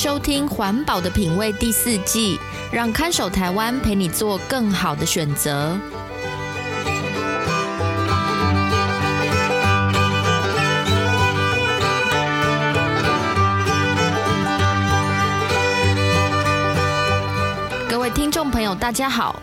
收听《环保的品味》第四季，让看守台湾陪你做更好的选择。各位听众朋友，大家好，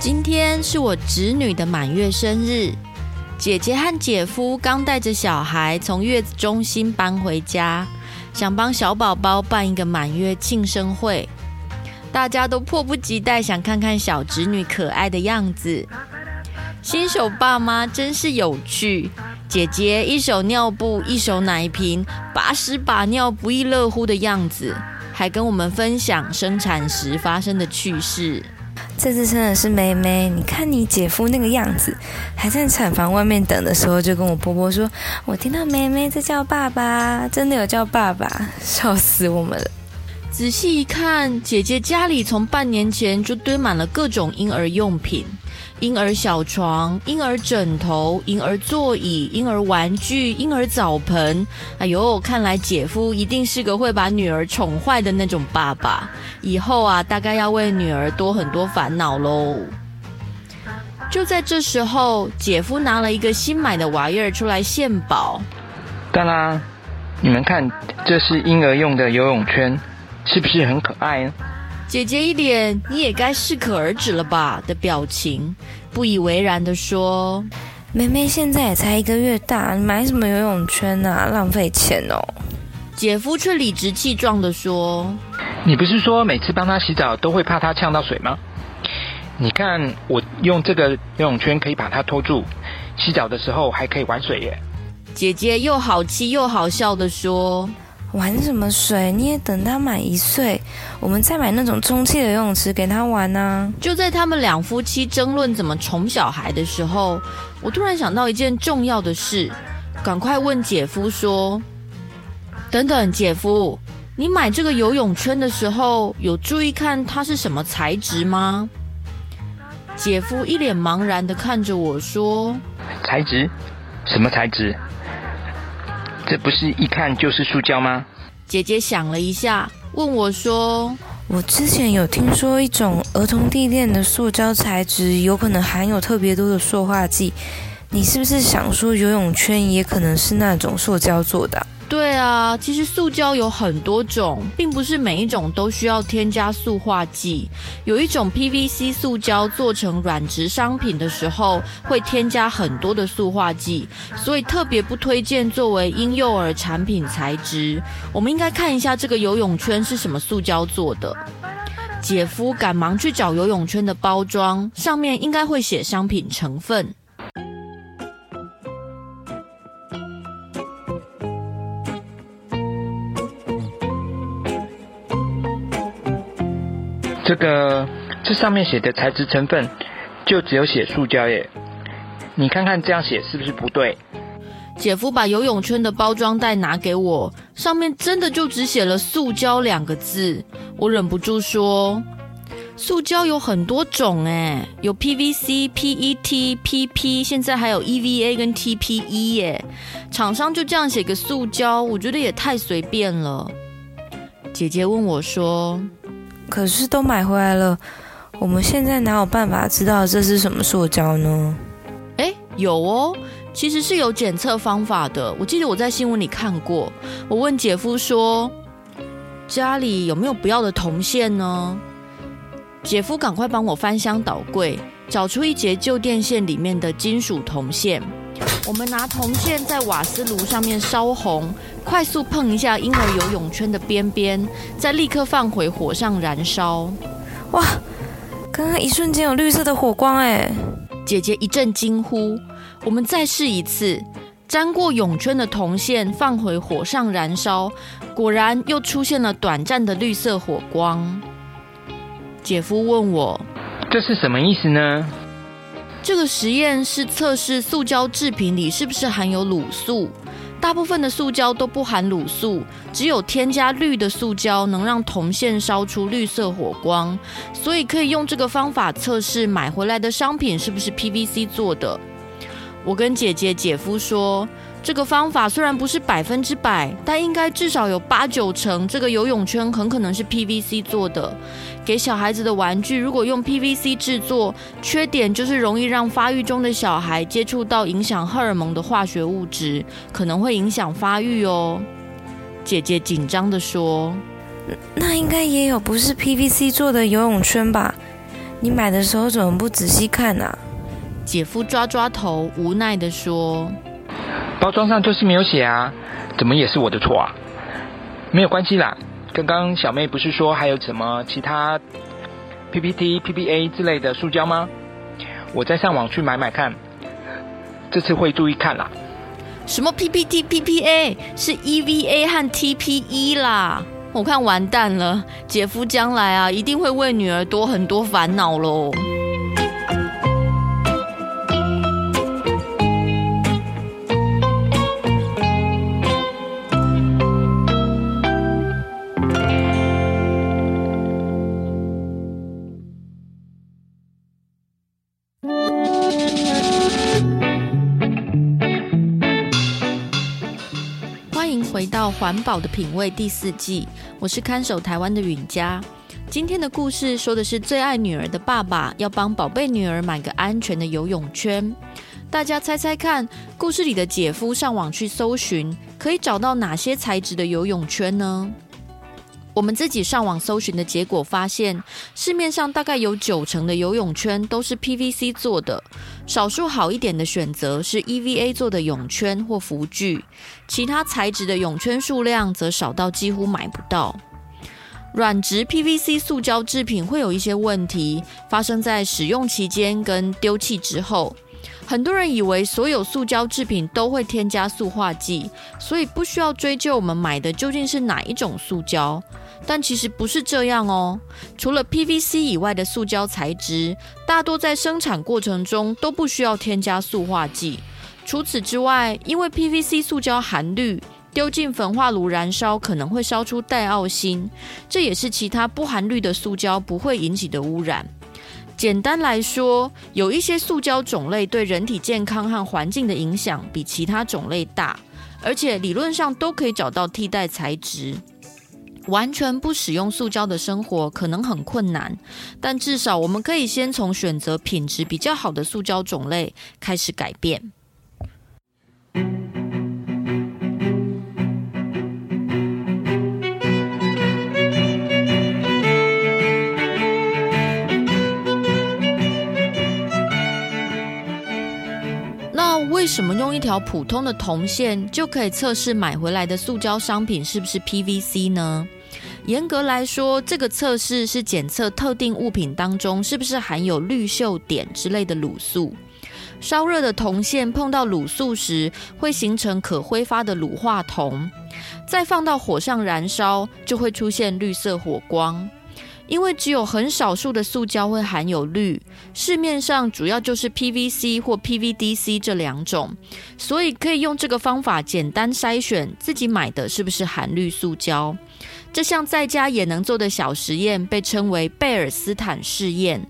今天是我侄女的满月生日，姐姐和姐夫刚带着小孩从月子中心搬回家，想帮小宝宝办一个满月庆生会，大家都迫不及待想看看小侄女可爱的样子。新手爸妈真是有趣，姐姐一手尿布一手奶瓶，把屎把尿不亦乐乎的样子，还跟我们分享生产时发生的趣事。这次生的是妹妹，你看你姐夫那个样子，还在产房外面等的时候，就跟我婆婆说：“我听到妹妹在叫爸爸，真的有叫爸爸，笑死我们了。”仔细一看，姐姐家里从半年前就堆满了各种婴儿用品。婴儿小床、婴儿枕头、婴儿座椅、婴儿玩具、婴儿澡盆。哎呦，看来姐夫一定是个会把女儿宠坏的那种爸爸。以后啊，大概要为女儿多很多烦恼喽。就在这时候，姐夫拿了一个新买的玩意儿出来献宝。当然，你们看，这是婴儿用的游泳圈，是不是很可爱呢？姐姐一脸“你也该适可而止了吧”的表情，不以为然的说：“妹妹现在也才一个月大，你买什么游泳圈啊？浪费钱哦。”姐夫却理直气壮的说：“你不是说每次帮她洗澡都会怕她呛到水吗？你看我用这个游泳圈可以把她拖住，洗澡的时候还可以玩水耶。”姐姐又好气又好笑的说。玩什么水？你也等他满一岁，我们再买那种充气的游泳池给他玩呢。就在他们两夫妻争论怎么宠小孩的时候，我突然想到一件重要的事，赶快问姐夫说：“等等，姐夫，你买这个游泳圈的时候，有注意看它是什么材质吗？”姐夫一脸茫然地看着我说：“材质？什么材质？”这不是一看就是塑胶吗？姐姐想了一下，问我说：“我之前有听说一种儿童地垫的塑胶材质，有可能含有特别多的塑化剂。你是不是想说游泳圈也可能是那种塑胶做的？”对啊，其实塑胶有很多种，并不是每一种都需要添加塑化剂。有一种 PVC 塑胶做成软质商品的时候，会添加很多的塑化剂，所以特别不推荐作为婴幼儿产品材质。我们应该看一下这个游泳圈是什么塑胶做的。姐夫赶忙去找游泳圈的包装，上面应该会写商品成分。这个这上面写的材质成分就只有写塑胶耶，你看看这样写是不是不对？姐夫把游泳圈的包装袋拿给我，上面真的就只写了“塑胶”两个字。我忍不住说：“塑胶有很多种诶，有 PVC、PET、PP，现在还有 EVA 跟 TPE 耶。厂商就这样写个塑胶，我觉得也太随便了。”姐姐问我说。可是都买回来了，我们现在哪有办法知道这是什么塑胶呢？诶，有哦，其实是有检测方法的。我记得我在新闻里看过。我问姐夫说，家里有没有不要的铜线呢？姐夫赶快帮我翻箱倒柜，找出一节旧电线里面的金属铜线。我们拿铜线在瓦斯炉上面烧红，快速碰一下婴儿游泳圈的边边，再立刻放回火上燃烧。哇！刚刚一瞬间有绿色的火光，哎！姐姐一阵惊呼。我们再试一次，沾过泳圈的铜线放回火上燃烧，果然又出现了短暂的绿色火光。姐夫问我：“这是什么意思呢？”这个实验是测试塑胶制品里是不是含有卤素。大部分的塑胶都不含卤素，只有添加氯的塑胶能让铜线烧出绿色火光，所以可以用这个方法测试买回来的商品是不是 PVC 做的。我跟姐姐、姐夫说。这个方法虽然不是百分之百，但应该至少有八九成，这个游泳圈很可能是 PVC 做的。给小孩子的玩具如果用 PVC 制作，缺点就是容易让发育中的小孩接触到影响荷尔蒙的化学物质，可能会影响发育哦。姐姐紧张地说：“那应该也有不是 PVC 做的游泳圈吧？你买的时候怎么不仔细看呢？”姐夫抓抓头，无奈地说。包装上就是没有写啊，怎么也是我的错啊？没有关系啦，刚刚小妹不是说还有什么其他 PPT、PPA 之类的塑胶吗？我再上网去买买看，这次会注意看啦。什么 PPT、PPA 是 EVA 和 TPE 啦？我看完蛋了，姐夫将来啊一定会为女儿多很多烦恼喽。好的品味第四季，我是看守台湾的允嘉。今天的故事说的是最爱女儿的爸爸要帮宝贝女儿买个安全的游泳圈。大家猜猜看，故事里的姐夫上网去搜寻，可以找到哪些材质的游泳圈呢？我们自己上网搜寻的结果发现，市面上大概有九成的游泳圈都是 PVC 做的，少数好一点的选择是 EVA 做的泳圈或浮具，其他材质的泳圈数量则少到几乎买不到。软质 PVC 塑胶制品会有一些问题，发生在使用期间跟丢弃之后。很多人以为所有塑胶制品都会添加塑化剂，所以不需要追究我们买的究竟是哪一种塑胶。但其实不是这样哦。除了 PVC 以外的塑胶材质，大多在生产过程中都不需要添加塑化剂。除此之外，因为 PVC 塑胶含氯，丢进焚化炉燃烧可能会烧出带奥辛，这也是其他不含氯的塑胶不会引起的污染。简单来说，有一些塑胶种类对人体健康和环境的影响比其他种类大，而且理论上都可以找到替代材质。完全不使用塑胶的生活可能很困难，但至少我们可以先从选择品质比较好的塑胶种类开始改变。条普通的铜线就可以测试买回来的塑胶商品是不是 PVC 呢？严格来说，这个测试是检测特定物品当中是不是含有氯溴碘之类的卤素。烧热的铜线碰到卤素时，会形成可挥发的卤化铜，再放到火上燃烧，就会出现绿色火光。因为只有很少数的塑胶会含有氯，市面上主要就是 PVC 或 PVDC 这两种，所以可以用这个方法简单筛选自己买的是不是含氯塑胶。这项在家也能做的小实验被称为贝尔斯坦试验。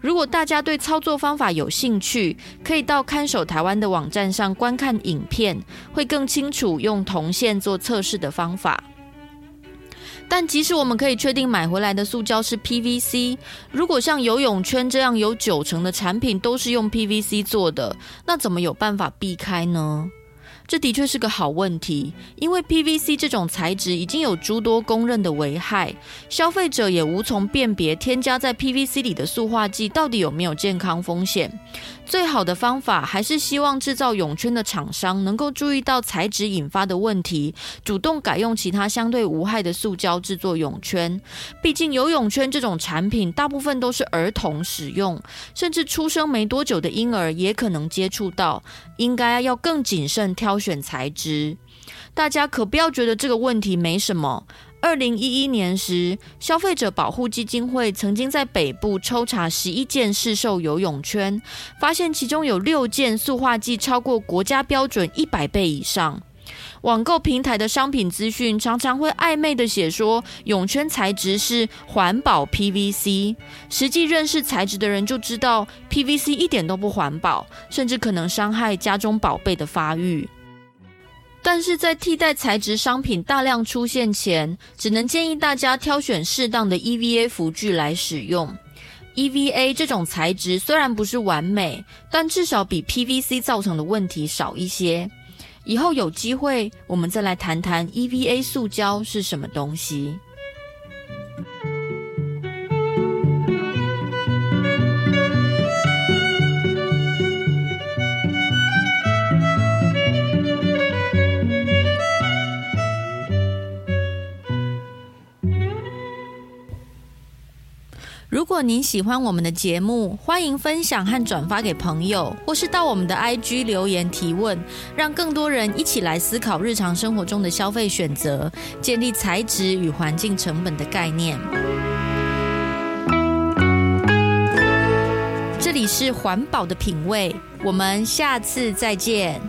如果大家对操作方法有兴趣，可以到看守台湾的网站上观看影片，会更清楚用铜线做测试的方法。但即使我们可以确定买回来的塑胶是 PVC，如果像游泳圈这样有九成的产品都是用 PVC 做的，那怎么有办法避开呢？这的确是个好问题，因为 PVC 这种材质已经有诸多公认的危害，消费者也无从辨别添加在 PVC 里的塑化剂到底有没有健康风险。最好的方法还是希望制造泳圈的厂商能够注意到材质引发的问题，主动改用其他相对无害的塑胶制作泳圈。毕竟游泳圈这种产品大部分都是儿童使用，甚至出生没多久的婴儿也可能接触到，应该要更谨慎挑选材质，大家可不要觉得这个问题没什么。二零一一年时，消费者保护基金会曾经在北部抽查十一件市售游泳圈，发现其中有六件塑化剂超过国家标准一百倍以上。网购平台的商品资讯常常会暧昧地写说泳圈材质是环保 PVC，实际认识材质的人就知道 PVC 一点都不环保，甚至可能伤害家中宝贝的发育。但是在替代材质商品大量出现前，只能建议大家挑选适当的 EVA 辅具来使用。EVA 这种材质虽然不是完美，但至少比 PVC 造成的问题少一些。以后有机会，我们再来谈谈 EVA 塑胶是什么东西。如果您喜欢我们的节目，欢迎分享和转发给朋友，或是到我们的 IG 留言提问，让更多人一起来思考日常生活中的消费选择，建立材质与环境成本的概念。这里是环保的品味，我们下次再见。